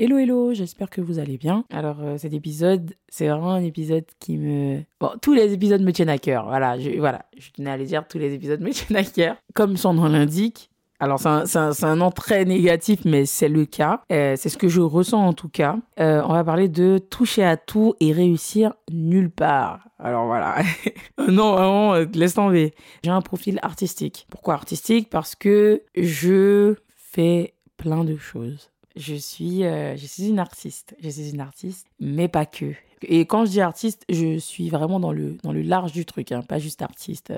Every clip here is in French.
hello hello, j'espère que vous allez bien. Alors euh, cet épisode, c'est vraiment un épisode qui me... Bon, tous les épisodes me tiennent à cœur, voilà, je, voilà, je tenais à le dire, tous les épisodes me tiennent à cœur. Comme son nom l'indique, alors c'est un, un, nom très négatif, mais c'est le cas, euh, c'est ce que je ressens en tout cas. Euh, on va parler de toucher à tout et réussir nulle part. Alors voilà, non vraiment, laisse tomber. J'ai un profil artistique. Pourquoi artistique? Parce que je fais plein de choses. Je suis, euh, je suis une artiste. Je suis une artiste, mais pas que. Et quand je dis artiste, je suis vraiment dans le, dans le large du truc, hein, pas juste artiste.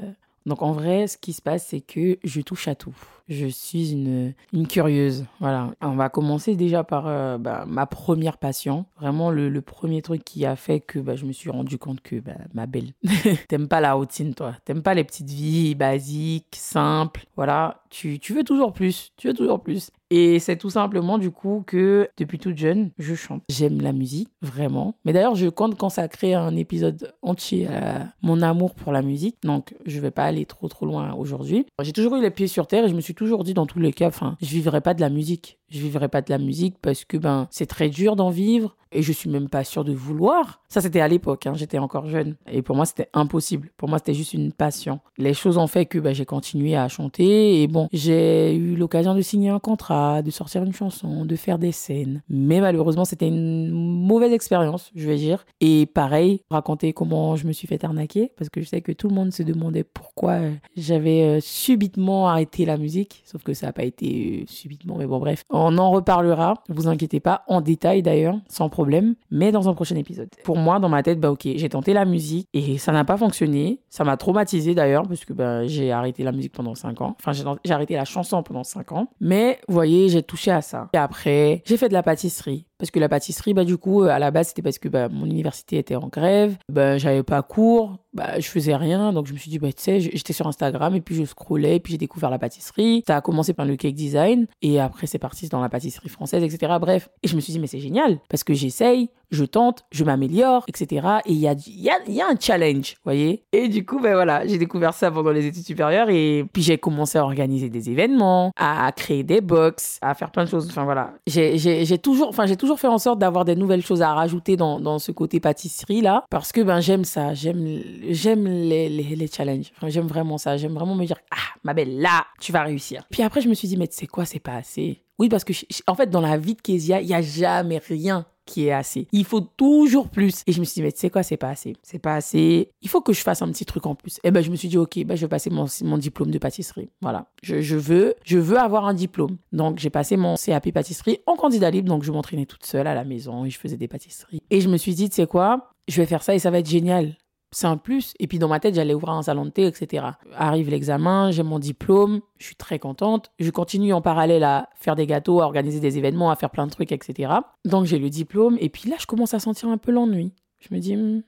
Donc en vrai, ce qui se passe, c'est que je touche à tout. Je suis une, une curieuse. Voilà. On va commencer déjà par euh, bah, ma première passion. Vraiment le, le, premier truc qui a fait que bah, je me suis rendu compte que bah, ma belle, t'aimes pas la routine, toi. T'aimes pas les petites vies basiques, simples. Voilà. Tu, tu veux toujours plus. Tu veux toujours plus. Et c'est tout simplement du coup que depuis toute jeune, je chante. J'aime la musique, vraiment. Mais d'ailleurs, je compte consacrer un épisode entier à mon amour pour la musique. Donc, je vais pas aller trop trop loin aujourd'hui. J'ai toujours eu les pieds sur terre et je me suis toujours dit dans tous les cas, enfin, je vivrai pas de la musique. Je vivrai pas de la musique parce que ben c'est très dur d'en vivre et je suis même pas sûre de vouloir. Ça c'était à l'époque, hein, j'étais encore jeune et pour moi c'était impossible. Pour moi c'était juste une passion. Les choses ont fait que ben, j'ai continué à chanter et bon j'ai eu l'occasion de signer un contrat, de sortir une chanson, de faire des scènes. Mais malheureusement c'était une mauvaise expérience, je vais dire. Et pareil raconter comment je me suis fait arnaquer parce que je sais que tout le monde se demandait pourquoi j'avais subitement arrêté la musique, sauf que ça n'a pas été subitement. Mais bon bref. On en reparlera, vous inquiétez pas, en détail d'ailleurs, sans problème, mais dans un prochain épisode. Pour moi, dans ma tête, bah ok, j'ai tenté la musique et ça n'a pas fonctionné. Ça m'a traumatisé d'ailleurs, parce que bah, j'ai arrêté la musique pendant 5 ans. Enfin, j'ai arrêté la chanson pendant 5 ans. Mais, vous voyez, j'ai touché à ça. Et après, j'ai fait de la pâtisserie. Parce que la pâtisserie, bah, du coup, à la base, c'était parce que bah, mon université était en grève, bah, j'avais pas cours, bah, je faisais rien. Donc, je me suis dit, bah, tu sais, j'étais sur Instagram et puis je scrollais, et puis j'ai découvert la pâtisserie. Ça a commencé par le cake design et après, c'est parti dans la pâtisserie française, etc. Bref. Et je me suis dit, mais c'est génial parce que j'essaye, je tente, je m'améliore, etc. Et il y a, un challenge, voyez. Et du coup, ben voilà, j'ai découvert ça pendant les études supérieures et puis j'ai commencé à organiser des événements, à créer des box, à faire plein de choses. Enfin voilà, j'ai toujours, enfin j'ai toujours fait en sorte d'avoir des nouvelles choses à rajouter dans, ce côté pâtisserie là parce que ben j'aime ça, j'aime j'aime les, les, les, challenges. J'aime vraiment ça, j'aime vraiment me dire ah ma belle là, tu vas réussir. Puis après je me suis dit mais sais quoi, c'est pas assez. Oui, parce que en fait, dans la vie de Kezia, il n'y a jamais rien qui est assez. Il faut toujours plus. Et je me suis dit, mais tu sais quoi, c'est pas assez. C'est pas assez. Il faut que je fasse un petit truc en plus. Et ben, je me suis dit, ok, ben, je vais passer mon, mon diplôme de pâtisserie. Voilà. Je, je, veux, je veux avoir un diplôme. Donc, j'ai passé mon CAP pâtisserie en candidat libre. Donc, je m'entraînais toute seule à la maison et je faisais des pâtisseries. Et je me suis dit, tu sais quoi, je vais faire ça et ça va être génial c'est un plus. Et puis dans ma tête, j'allais ouvrir un salon de thé, etc. Arrive l'examen, j'ai mon diplôme, je suis très contente. Je continue en parallèle à faire des gâteaux, à organiser des événements, à faire plein de trucs, etc. Donc j'ai le diplôme. Et puis là, je commence à sentir un peu l'ennui. Je me dis, hm,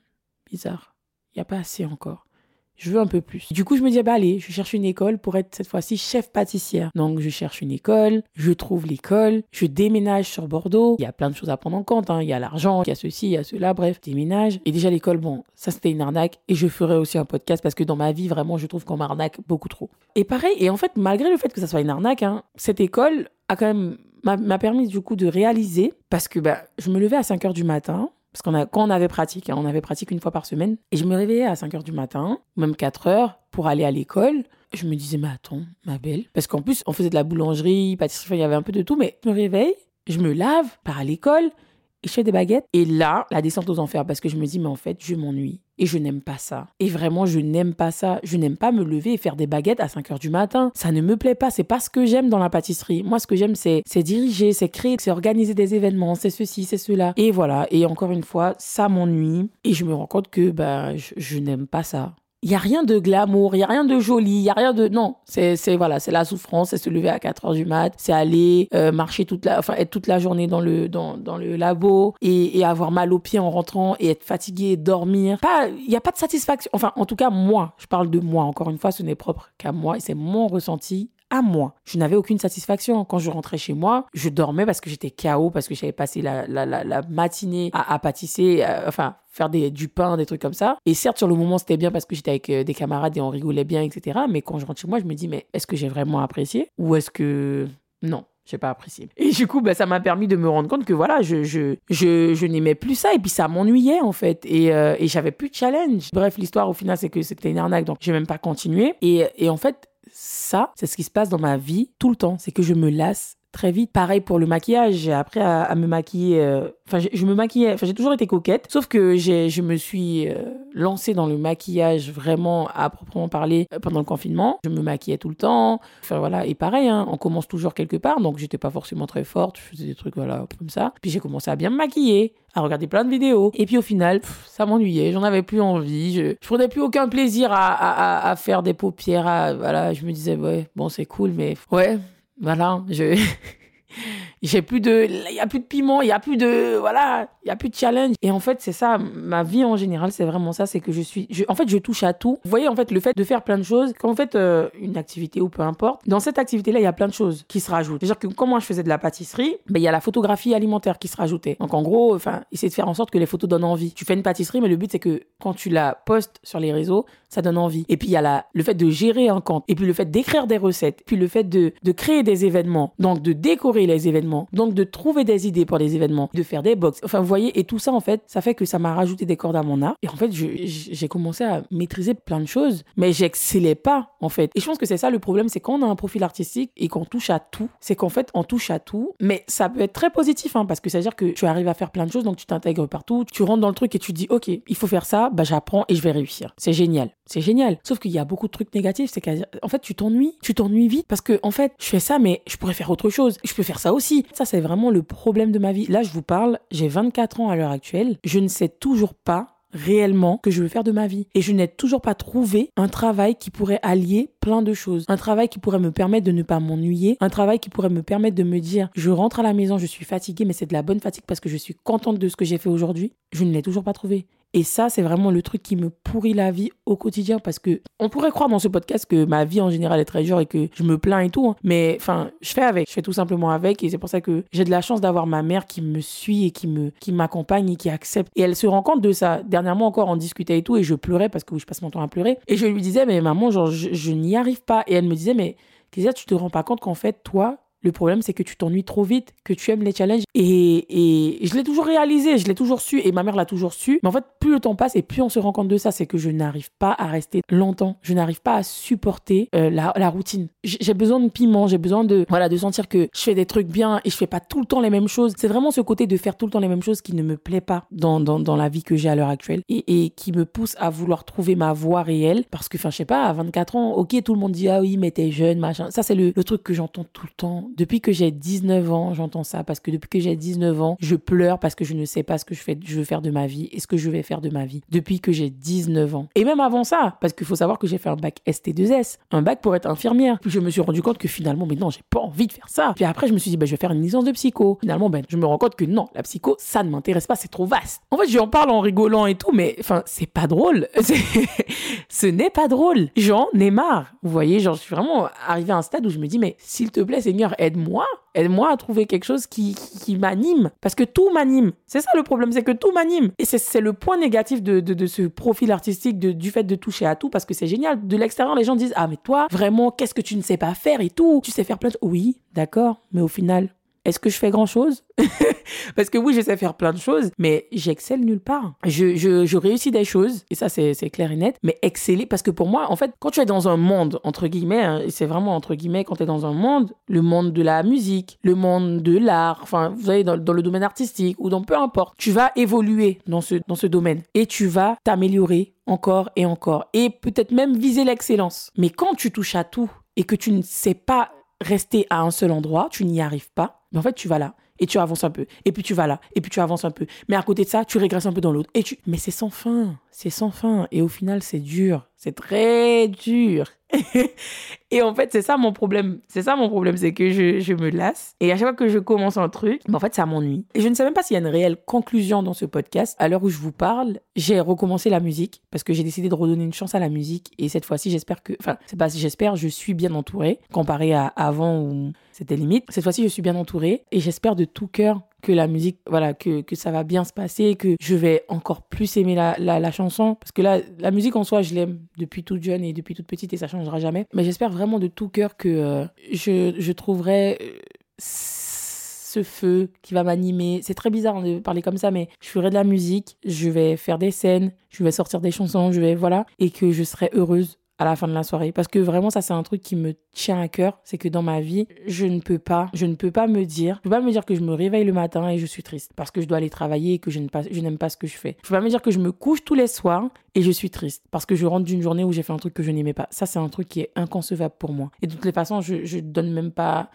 bizarre, il n'y a pas assez encore. Je veux un peu plus. Du coup, je me dis, bah allez, je cherche une école pour être cette fois-ci chef pâtissière. Donc, je cherche une école, je trouve l'école, je déménage sur Bordeaux. Il y a plein de choses à prendre en compte. Hein. Il y a l'argent, il y a ceci, il y a cela, bref, déménage. Et déjà, l'école, bon, ça c'était une arnaque. Et je ferai aussi un podcast parce que dans ma vie, vraiment, je trouve qu'on m'arnaque beaucoup trop. Et pareil, et en fait, malgré le fait que ça soit une arnaque, hein, cette école a quand même m'a permis du coup de réaliser parce que bah, je me levais à 5 heures du matin parce qu'on a, quand on avait pratique, hein, on avait pratique une fois par semaine, et je me réveillais à 5 heures du matin, même 4 heures, pour aller à l'école. Je me disais, mais attends, ma belle. Parce qu'en plus, on faisait de la boulangerie, pâtisserie, il y avait un peu de tout, mais je me réveille, je me lave, pars à l'école, et je des baguettes. Et là, la descente aux enfers, parce que je me dis, mais en fait, je m'ennuie. Et je n'aime pas ça. Et vraiment, je n'aime pas ça. Je n'aime pas me lever et faire des baguettes à 5 heures du matin. Ça ne me plaît pas. C'est pas ce que j'aime dans la pâtisserie. Moi, ce que j'aime, c'est, c'est diriger, c'est créer, c'est organiser des événements, c'est ceci, c'est cela. Et voilà. Et encore une fois, ça m'ennuie. Et je me rends compte que, bah, je n'aime pas ça il y a rien de glamour, il y a rien de joli, il y a rien de non, c'est voilà, c'est la souffrance, c'est se lever à 4 heures du mat, c'est aller euh, marcher toute la enfin être toute la journée dans le dans, dans le labo et, et avoir mal aux pieds en rentrant et être fatigué, dormir. Pas il y a pas de satisfaction. Enfin en tout cas moi, je parle de moi encore une fois, ce n'est propre qu'à moi et c'est mon ressenti moi. Je n'avais aucune satisfaction. Quand je rentrais chez moi, je dormais parce que j'étais KO, parce que j'avais passé la, matinée à, pâtisser, euh, enfin, faire du pain, des trucs comme ça. Et certes, sur le moment, c'était bien parce que j'étais avec euh, des camarades et on rigolait bien, etc. Mais quand je rentre chez moi, je me dis, mais est-ce que j'ai vraiment apprécié Ou est-ce que... Non. j'ai pas apprécié? Et du coup, bah, ça m'a permis de me rendre compte que voilà, je, n'aimais plus ça et puis ça m'ennuyait en fait. Et, euh, et j'avais plus de challenge. Bref, l'histoire au final, c'est que c'était une arnaque, donc j'ai même pas continué. Et en fait, ça, c'est ce qui se passe dans ma vie tout le temps. C'est que je me lasse très vite. Pareil pour le maquillage, j'ai appris à, me maquiller. euh, Enfin, je, me maquillais. Enfin, j'ai toujours été coquette. Sauf que je me suis euh, lancée dans le maquillage vraiment à proprement parler euh, pendant le confinement. Je me maquillais tout le temps. Enfin voilà. Et pareil, hein, on commence toujours quelque part. Donc j'étais pas forcément très forte. Je faisais des trucs voilà comme ça. Puis j'ai commencé à bien me maquiller, à regarder plein de vidéos. Et puis au final, ça m'ennuyait. J'en avais plus envie. Je, je prenais plus aucun plaisir à, faire des paupières. Voilà. Je me disais ouais, bon c'est cool, mais ouais. Voilà, je j'ai plus de il y a plus de piment, il y a plus de voilà, il y a plus de challenge et en fait, c'est ça ma vie en général, c'est vraiment ça, c'est que je suis en fait, je touche à tout. Vous voyez en fait le fait de faire plein de choses, quand vous faites euh, une activité ou peu importe, dans cette activité-là, il y a plein de choses qui se rajoutent. C'est-à-dire que quand moi je faisais de la pâtisserie, ben il y a la photographie alimentaire qui se rajoutait. Donc en gros, enfin, essayer de faire en sorte que les photos donnent envie. Tu fais une pâtisserie mais le but c'est que quand tu la postes sur les réseaux, ça donne envie. Et puis il y a la, le fait de gérer un compte, et puis le fait d'écrire des recettes, puis le fait de, de créer des événements, donc de décorer les événements, donc de trouver des idées pour les événements, de faire des box. Enfin, vous voyez, et tout ça en fait, ça fait que ça m'a rajouté des cordes à mon art. Et en fait, j'ai commencé à maîtriser plein de choses, mais j'excellais pas en fait. Et je pense que c'est ça le problème, c'est quand on a un profil artistique et qu'on touche à tout, c'est qu'en fait, on touche à tout, mais ça peut être très positif, hein, parce que c'est-à-dire que tu arrives à faire plein de choses, donc tu t'intègres partout, tu rentres dans le truc et tu dis, ok, il faut faire ça, bah j'apprends et je vais réussir. C'est génial. C'est génial. Sauf qu'il y a beaucoup de trucs négatifs, c'est qu'en fait, tu t'ennuies. Tu t'ennuies vite parce que, en fait, je fais ça, mais je pourrais faire autre chose. Faire ça aussi. Ça, c'est vraiment le problème de ma vie. Là, je vous parle, j'ai 24 ans à l'heure actuelle. Je ne sais toujours pas réellement que je veux faire de ma vie. Et je n'ai toujours pas trouvé un travail qui pourrait allier plein de choses. Un travail qui pourrait me permettre de ne pas m'ennuyer. Un travail qui pourrait me permettre de me dire, je rentre à la maison, je suis fatiguée, mais c'est de la bonne fatigue parce que je suis contente de ce que j'ai fait aujourd'hui. Je ne l'ai toujours pas trouvé. Et ça, c'est vraiment le truc qui me pourrit la vie au quotidien parce que on pourrait croire dans ce podcast que ma vie en général est très dure et que je me plains et tout. hein. Mais enfin, je fais avec. Je fais tout simplement avec. Et c'est pour ça que j'ai de la chance d'avoir ma mère qui me suit et qui me, qui m'accompagne et qui accepte. Et elle se rend compte de ça. Dernièrement encore, on discutait et tout. Et je pleurais parce que je passe mon temps à pleurer. Et je lui disais, mais maman, genre, je, je n'y arrive pas. Et elle me disait, mais Kézia, tu te rends pas compte qu'en fait, toi, le problème, c'est que tu t'ennuies trop vite, que tu aimes les challenges. Et, et je l'ai toujours réalisé, je l'ai toujours su, et ma mère l'a toujours su. Mais en fait, plus le temps passe et plus on se rend compte de ça, c'est que je n'arrive pas à rester longtemps. Je n'arrive pas à supporter euh, la, la routine. J'ai besoin de piment, j'ai besoin de, voilà, de sentir que je fais des trucs bien et je fais pas tout le temps les mêmes choses. C'est vraiment ce côté de faire tout le temps les mêmes choses qui ne me plaît pas dans, dans, dans la vie que j'ai à l'heure actuelle et, et qui me pousse à vouloir trouver ma voie réelle. Parce que, enfin, je sais pas, à 24 ans, ok, tout le monde dit, ah oui, mais t'es jeune, machin. Ça, c'est le, le truc que j'entends tout le temps. Depuis que j'ai 19 ans, j'entends ça. Parce que depuis que j'ai 19 ans, je pleure parce que je ne sais pas ce que je, fais, je veux faire de ma vie et ce que je vais faire de ma vie. Depuis que j'ai 19 ans. Et même avant ça, parce qu'il faut savoir que j'ai fait un bac ST2S, un bac pour être infirmière. Puis je me suis rendu compte que finalement, mais non, j'ai pas envie de faire ça. Puis après, je me suis dit, ben, je vais faire une licence de psycho. Finalement, ben, je me rends compte que non, la psycho, ça ne m'intéresse pas, c'est trop vaste. En fait, j'en parle en rigolant et tout, mais enfin, c'est pas drôle. Ce n'est pas drôle. J'en ai marre. Vous voyez, genre, je suis vraiment arrivé à un stade où je me dis, mais s'il te plaît, Seigneur, aide-moi. Aide-moi à trouver quelque chose qui, qui, m'anime. Parce que tout m'anime. C'est ça le problème, c'est que tout m'anime. Et c'est- le point négatif de, de, de ce profil artistique, de- du fait de toucher à tout, parce que c'est génial. De l'extérieur, les gens disent, ah, mais toi, vraiment, qu'est-ce que tu ne sais pas faire et tout? Tu sais faire plein de. Oui, d'accord, mais au final, est-ce que je fais grand chose Parce que oui, je sais faire plein de choses, mais j'excelle nulle part. Je, je, réussis des choses, et ça c'est clair et net, mais exceller, parce que pour moi, en fait, quand tu es dans un monde, entre guillemets, hein, c'est vraiment entre guillemets, quand tu es dans un monde, le monde de la musique, le monde de l'art, enfin, vous savez, dans, dans le domaine artistique, ou dans peu importe, tu vas évoluer dans ce, dans ce domaine, et tu vas t'améliorer encore et encore, et peut-être même viser l'excellence. Mais quand tu touches à tout, et que tu ne sais pas rester à un seul endroit, tu n'y arrives pas, mais en fait, tu vas là. Et tu avances un peu. Et puis tu vas là. Et puis tu avances un peu. Mais à côté de ça, tu régresses un peu dans l'autre. Et tu. Mais c'est sans fin. C'est sans fin. Et au final, c'est dur. C'est très dur. et en fait, c'est ça mon problème. C'est ça mon problème. C'est que je, je me lasse. Et à chaque fois que je commence un truc, en fait, ça m'ennuie. Et je ne sais même pas s'il y a une réelle conclusion dans ce podcast. À l'heure où je vous parle, j'ai recommencé la musique. Parce que j'ai décidé de redonner une chance à la musique. Et cette fois-ci, j'espère que. Enfin, c'est pas si j'espère, je suis bien entourée. Comparé à avant où c'était limite. Cette fois-ci, je suis bien entourée. Et j'espère de tout cœur que la musique, voilà, que, que ça va bien se passer, que je vais encore plus aimer la, la, chanson. Parce que là, la musique en soi, je l'aime depuis toute jeune et depuis toute petite et ça changera jamais. Mais j'espère vraiment de tout cœur que euh, je, je trouverai euh, ce feu qui va m'animer. C'est très bizarre de parler comme ça, mais je ferai de la musique, je vais faire des scènes, je vais sortir des chansons, je vais, voilà, et que je serai heureuse à la fin de la soirée. Parce que vraiment ça c'est un truc qui me tient à cœur. C'est que dans ma vie je ne peux pas je ne peux pas me dire je peux pas me dire que je me réveille le matin et je suis triste parce que je dois aller travailler et que je n'aime pas je n'aime pas ce que je fais. Je peux pas me dire que je me couche tous les soirs et je suis triste parce que je rentre d'une journée où j'ai fait un truc que je n'aimais pas. Ça c'est un truc qui est inconcevable pour moi. Et de toutes les façons je je donne même pas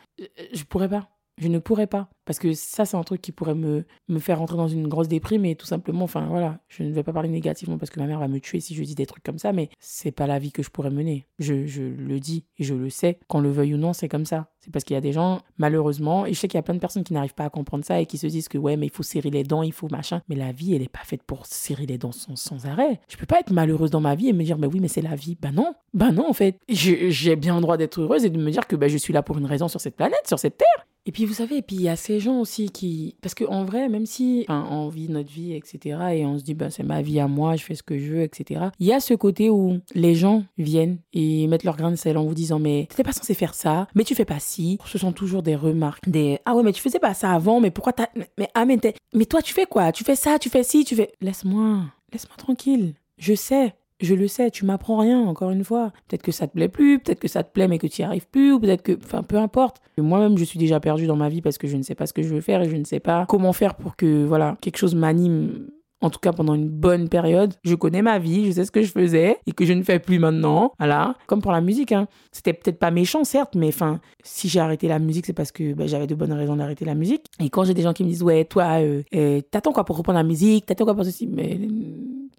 je pourrais pas je ne pourrais pas. Parce que ça, c'est un truc qui pourrait me, me faire rentrer dans une grosse déprime et tout simplement, enfin voilà, je ne vais pas parler négativement parce que ma mère va me tuer si je dis des trucs comme ça, mais c'est pas la vie que je pourrais mener. Je, je le dis et je le sais, qu'on le veuille ou non, c'est comme ça. C'est parce qu'il y a des gens, malheureusement, et je sais qu'il y a plein de personnes qui n'arrivent pas à comprendre ça et qui se disent que ouais, mais il faut serrer les dents, il faut machin. Mais la vie, elle n'est pas faite pour serrer les dents sans, sans arrêt. Je peux pas être malheureuse dans ma vie et me dire, mais oui, mais c'est la vie. Ben non, ben non, en fait. J'ai bien le droit d'être heureuse et de me dire que ben, je suis là pour une raison sur cette planète, sur cette terre. Et puis vous savez, et puis il y a ces gens aussi qui... Parce qu'en vrai, même si on vit notre vie, etc., et on se dit, bah, c'est ma vie à moi, je fais ce que je veux, etc., il y a ce côté où les gens viennent et mettent leur grain de sel en vous disant, mais t'étais pas censé faire ça, mais tu fais pas ci. Ce sont toujours des remarques, des, ah ouais, mais tu faisais pas ça avant, mais pourquoi t'as... Mais, ah, mais, mais toi, tu fais quoi? Tu fais ça, tu fais ci, tu fais... Laisse-moi, laisse-moi tranquille. Je sais, je le sais, tu m'apprends rien, encore une fois. Peut-être que ça te plaît plus, peut-être que ça te plaît mais que tu n'y arrives plus, ou peut-être que. Enfin, peu importe. Moi-même, je suis déjà perdue dans ma vie parce que je ne sais pas ce que je veux faire et je ne sais pas comment faire pour que, voilà, quelque chose m'anime. En tout cas, pendant une bonne période, je connais ma vie, je sais ce que je faisais et que je ne fais plus maintenant. Voilà. Comme pour la musique, hein. C'était peut-être pas méchant, certes, mais enfin, si j'ai arrêté la musique, c'est parce que bah, j'avais de bonnes raisons d'arrêter la musique. Et quand j'ai des gens qui me disent, ouais, toi, euh, euh, t'attends quoi pour reprendre la musique? T'attends quoi pour ceci? Mais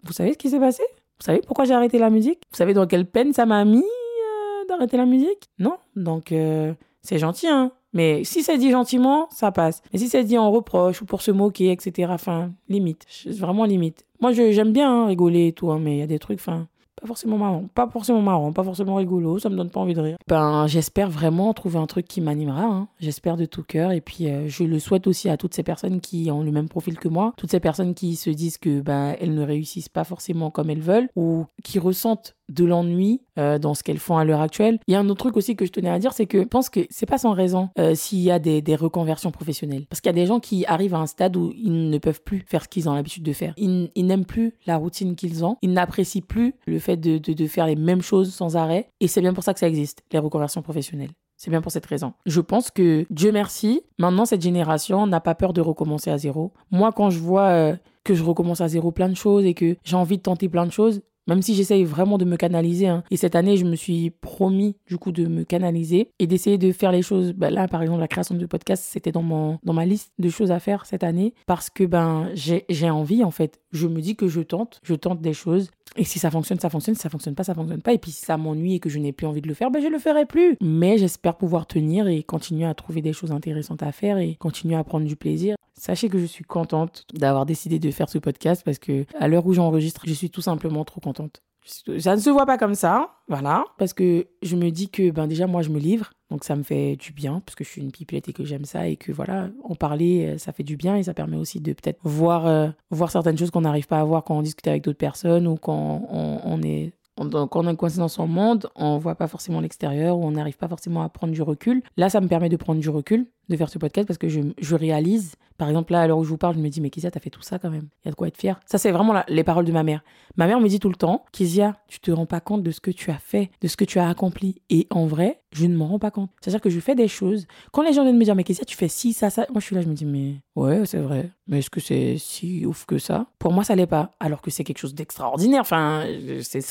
vous savez ce qui s'est passé? Vous savez pourquoi j'ai arrêté la musique? Vous savez dans quelle peine ça m'a mis euh, d'arrêter la musique? Non Donc, euh, c'est gentil, hein mais si c'est dit gentiment, ça passe. Mais si c'est dit en reproche ou pour se moquer, etc., enfin, limite. Vraiment limite. Moi, j'aime bien hein, rigoler et tout, hein, mais il y a des trucs, enfin, pas forcément marrant, pas forcément marrant, pas forcément rigolo, ça me donne pas envie de rire. Ben, j'espère vraiment trouver un truc qui m'animera, hein. j'espère de tout cœur, et puis euh, je le souhaite aussi à toutes ces personnes qui ont le même profil que moi, toutes ces personnes qui se disent que ben elles ne réussissent pas forcément comme elles veulent, ou qui ressentent de l'ennui euh, dans ce qu'elles font à l'heure actuelle. Il y a un autre truc aussi que je tenais à dire, c'est que je pense que c'est pas sans raison euh, s'il y a des, reconversions professionnelles. Parce qu'il y a des gens qui arrivent à un stade où ils ne peuvent plus faire ce qu'ils ont l'habitude de faire. Ils, n'aiment plus la routine qu'ils ont. Ils n'apprécient plus le fait de faire les mêmes choses sans arrêt. Et c'est bien pour ça que ça existe, les reconversions professionnelles. C'est bien pour cette raison. Je pense que, Dieu merci, maintenant cette génération n'a pas peur de recommencer à zéro. Moi, quand je vois euh, que je recommence à zéro plein de choses et que j'ai envie de tenter plein de choses, même si j'essaye vraiment de me canaliser. Hein. Et cette année, je me suis promis du coup de me canaliser et d'essayer de faire les choses. Ben là, par exemple, la création de podcast, c'était dans, mon, dans ma liste de choses à faire cette année parce que ben j'ai envie en fait. Je me dis que je tente, je tente des choses. Et si ça fonctionne, ça fonctionne. Si ça fonctionne pas, ça fonctionne pas. Et puis si ça m'ennuie et que je n'ai plus envie de le faire, ben je le ferai plus. Mais j'espère pouvoir tenir et continuer à trouver des choses intéressantes à faire et continuer à prendre du plaisir. Sachez que je suis contente d'avoir décidé de faire ce podcast parce que à l'heure où j'enregistre, je suis tout simplement trop contente. Ça ne se voit pas comme ça, voilà, parce que je me dis que ben déjà moi je me livre, donc ça me fait du bien parce que je suis une pipelette et que j'aime ça et que voilà, en parler euh, ça fait du bien et ça permet aussi de peut-être voir euh, voir certaines choses qu'on n'arrive pas à voir quand on discute avec d'autres personnes ou quand on, on est quand on est coincé dans son monde, on voit pas forcément l'extérieur ou on n'arrive pas forcément à prendre du recul. Là, ça me permet de prendre du recul, de faire ce podcast parce que je, réalise, par exemple, là, à l'heure où je vous parle, je me dis, mais Kizia, t'as fait tout ça quand même. Il y a de quoi être fier. Ça, c'est vraiment les paroles de ma mère. Ma mère me dit tout le temps, Kizia, tu te rends pas compte de ce que tu as fait, de ce que tu as accompli. Et en vrai, je ne m'en rends pas compte. C'est-à-dire que je fais des choses. Quand les gens viennent me dire, mais Kizia, tu fais ci, ça, ça, moi, je suis là, je me dis, mais ouais, c'est vrai. Mais est-ce que c'est si ouf que ça? Pour moi, ça l'est pas. Alors que c'est quelque chose d'extraordinaire. Enfin, c'est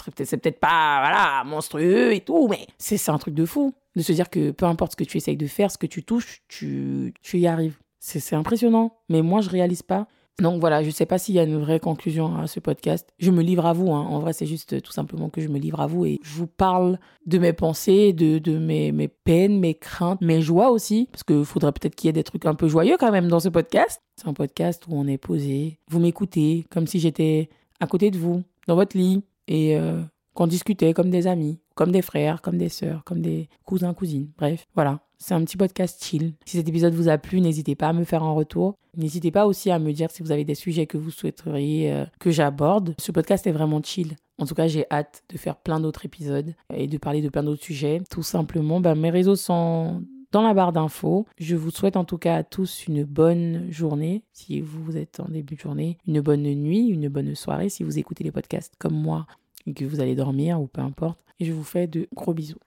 peut-être pas, voilà, monstrueux et tout, mais c'est un truc de fou de se dire que peu importe ce que tu essayes de faire, ce que tu touches, tu, tu y arrives. C'est impressionnant. Mais moi, je réalise pas. Donc voilà, je ne sais pas s'il y a une vraie conclusion à ce podcast. Je me livre à vous. Hein. En vrai, c'est juste tout simplement que je me livre à vous et je vous parle de mes pensées, de, de mes, mes peines, mes craintes, mes joies aussi. Parce qu'il faudrait peut-être qu'il y ait des trucs un peu joyeux quand même dans ce podcast. C'est un podcast où on est posé. Vous m'écoutez comme si j'étais à côté de vous, dans votre lit. Et euh, qu'on discutait comme des amis, comme des frères, comme des sœurs, comme des cousins, cousines. Bref, voilà. C'est un petit podcast chill. Si cet épisode vous a plu, n'hésitez pas à me faire un retour. N'hésitez pas aussi à me dire si vous avez des sujets que vous souhaiteriez euh, que j'aborde. Ce podcast est vraiment chill. En tout cas, j'ai hâte de faire plein d'autres épisodes et de parler de plein d'autres sujets. Tout simplement, bah, mes réseaux sont dans la barre d'infos. Je vous souhaite en tout cas à tous une bonne journée, si vous êtes en début de journée, une bonne nuit, une bonne soirée, si vous écoutez les podcasts comme moi et que vous allez dormir ou peu importe. Et je vous fais de gros bisous.